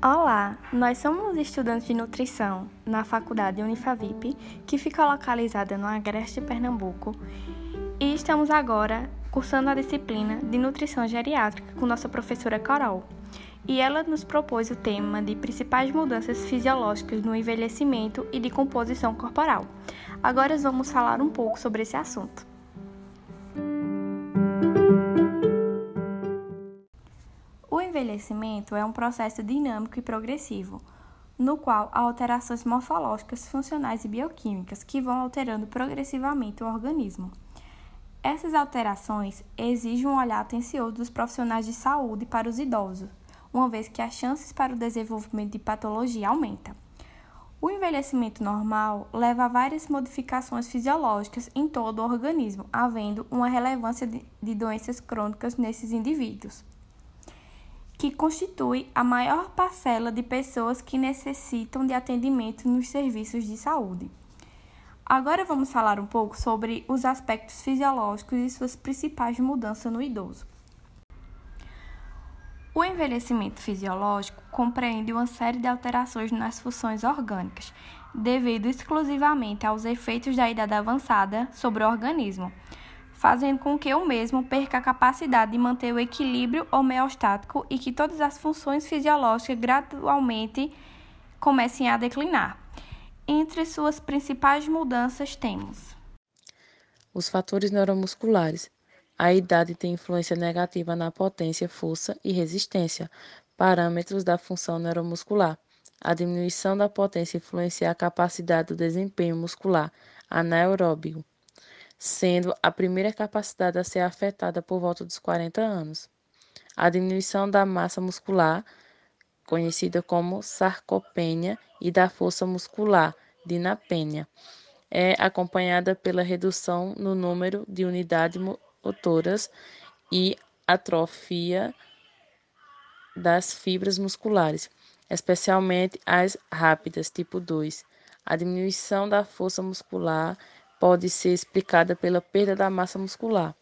Olá, nós somos estudantes de nutrição na Faculdade Unifavip, que fica localizada no Agreste Pernambuco, e estamos agora cursando a disciplina de nutrição geriátrica com nossa professora Carol. E ela nos propôs o tema de principais mudanças fisiológicas no envelhecimento e de composição corporal. Agora vamos falar um pouco sobre esse assunto. Envelhecimento é um processo dinâmico e progressivo, no qual há alterações morfológicas, funcionais e bioquímicas que vão alterando progressivamente o organismo. Essas alterações exigem um olhar atencioso dos profissionais de saúde para os idosos, uma vez que as chances para o desenvolvimento de patologia aumentam. O envelhecimento normal leva a várias modificações fisiológicas em todo o organismo, havendo uma relevância de doenças crônicas nesses indivíduos que constitui a maior parcela de pessoas que necessitam de atendimento nos serviços de saúde. Agora vamos falar um pouco sobre os aspectos fisiológicos e suas principais mudanças no idoso. O envelhecimento fisiológico compreende uma série de alterações nas funções orgânicas, devido exclusivamente aos efeitos da idade avançada sobre o organismo, fazendo com que o mesmo perca a capacidade de manter o equilíbrio homeostático e que todas as funções fisiológicas gradualmente comecem a declinar. Entre suas principais mudanças temos os fatores neuromusculares. A idade tem influência negativa na potência, força e resistência, parâmetros da função neuromuscular. A diminuição da potência influencia a capacidade do desempenho muscular anaeróbio sendo a primeira capacidade a ser afetada por volta dos 40 anos. A diminuição da massa muscular, conhecida como sarcopenia, e da força muscular, dinapenia, é acompanhada pela redução no número de unidades motoras e atrofia das fibras musculares, especialmente as rápidas, tipo 2. A diminuição da força muscular pode ser explicada pela perda da massa muscular.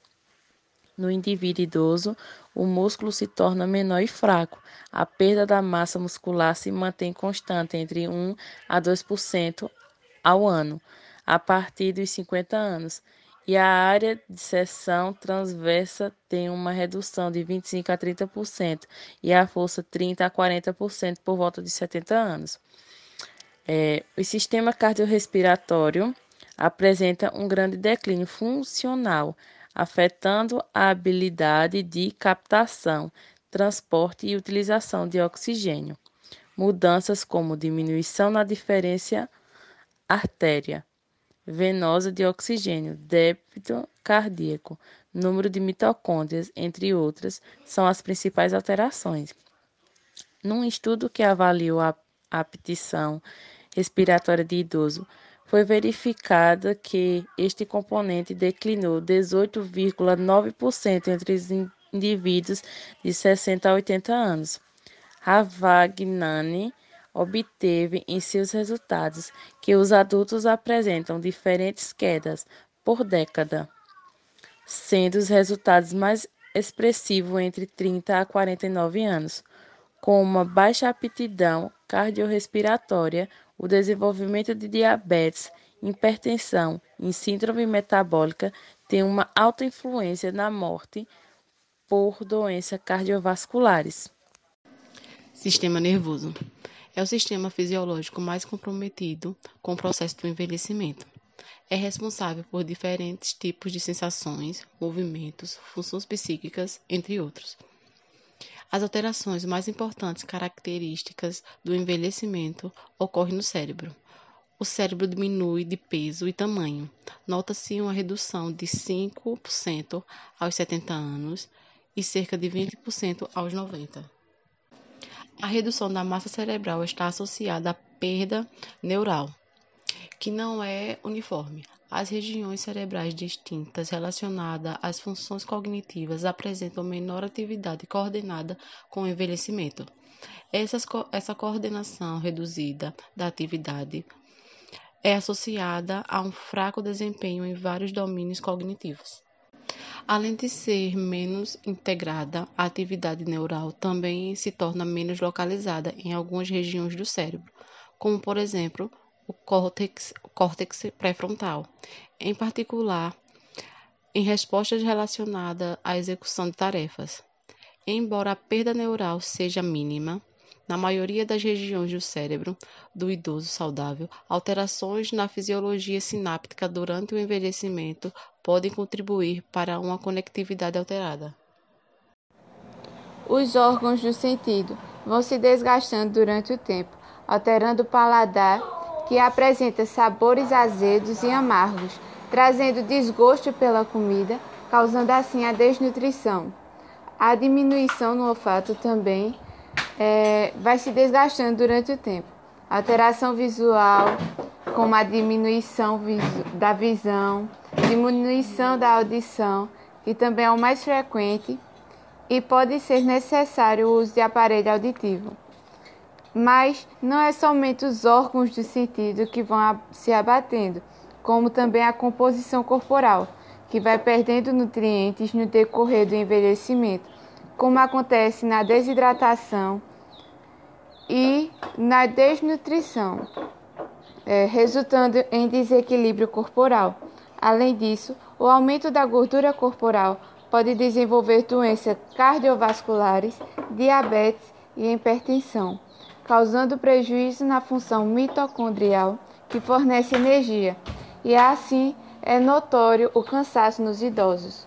No indivíduo idoso, o músculo se torna menor e fraco. A perda da massa muscular se mantém constante entre 1 a 2% ao ano, a partir dos 50 anos, e a área de seção transversa tem uma redução de 25 a 30% e a força 30 a 40% por volta de 70 anos. É, o sistema cardiorrespiratório apresenta um grande declínio funcional, afetando a habilidade de captação, transporte e utilização de oxigênio. Mudanças como diminuição na diferença artéria venosa de oxigênio, débito cardíaco, número de mitocôndrias, entre outras, são as principais alterações. Num estudo que avaliou a aptição respiratória de idoso, foi verificada que este componente declinou 18,9% entre os indivíduos de 60 a 80 anos. Ravagnani obteve em seus resultados que os adultos apresentam diferentes quedas por década, sendo os resultados mais expressivos entre 30 a 49 anos, com uma baixa aptidão cardiorrespiratória, o desenvolvimento de diabetes, hipertensão e síndrome metabólica tem uma alta influência na morte por doenças cardiovasculares. Sistema nervoso é o sistema fisiológico mais comprometido com o processo do envelhecimento. É responsável por diferentes tipos de sensações, movimentos, funções psíquicas, entre outros. As alterações mais importantes características do envelhecimento ocorrem no cérebro. O cérebro diminui de peso e tamanho. Nota-se uma redução de 5% aos 70 anos e cerca de 20% aos 90. A redução da massa cerebral está associada à perda neural, que não é uniforme. As regiões cerebrais distintas relacionadas às funções cognitivas apresentam menor atividade coordenada com o envelhecimento. Essas, essa coordenação reduzida da atividade é associada a um fraco desempenho em vários domínios cognitivos. Além de ser menos integrada, a atividade neural também se torna menos localizada em algumas regiões do cérebro, como por exemplo o córtex, córtex pré-frontal, em particular em respostas relacionadas à execução de tarefas. Embora a perda neural seja mínima, na maioria das regiões do cérebro do idoso saudável, alterações na fisiologia sináptica durante o envelhecimento podem contribuir para uma conectividade alterada. Os órgãos do sentido vão se desgastando durante o tempo, alterando o paladar, que apresenta sabores azedos e amargos, trazendo desgosto pela comida, causando assim a desnutrição. A diminuição no olfato também é, vai se desgastando durante o tempo. Alteração visual, como a diminuição da visão, diminuição da audição, que também é o mais frequente, e pode ser necessário o uso de aparelho auditivo. Mas não é somente os órgãos do sentido que vão se abatendo, como também a composição corporal, que vai perdendo nutrientes no decorrer do envelhecimento, como acontece na desidratação e na desnutrição, é, resultando em desequilíbrio corporal. Além disso, o aumento da gordura corporal pode desenvolver doenças cardiovasculares, diabetes e hipertensão, causando prejuízo na função mitocondrial que fornece energia e assim é notório o cansaço nos idosos.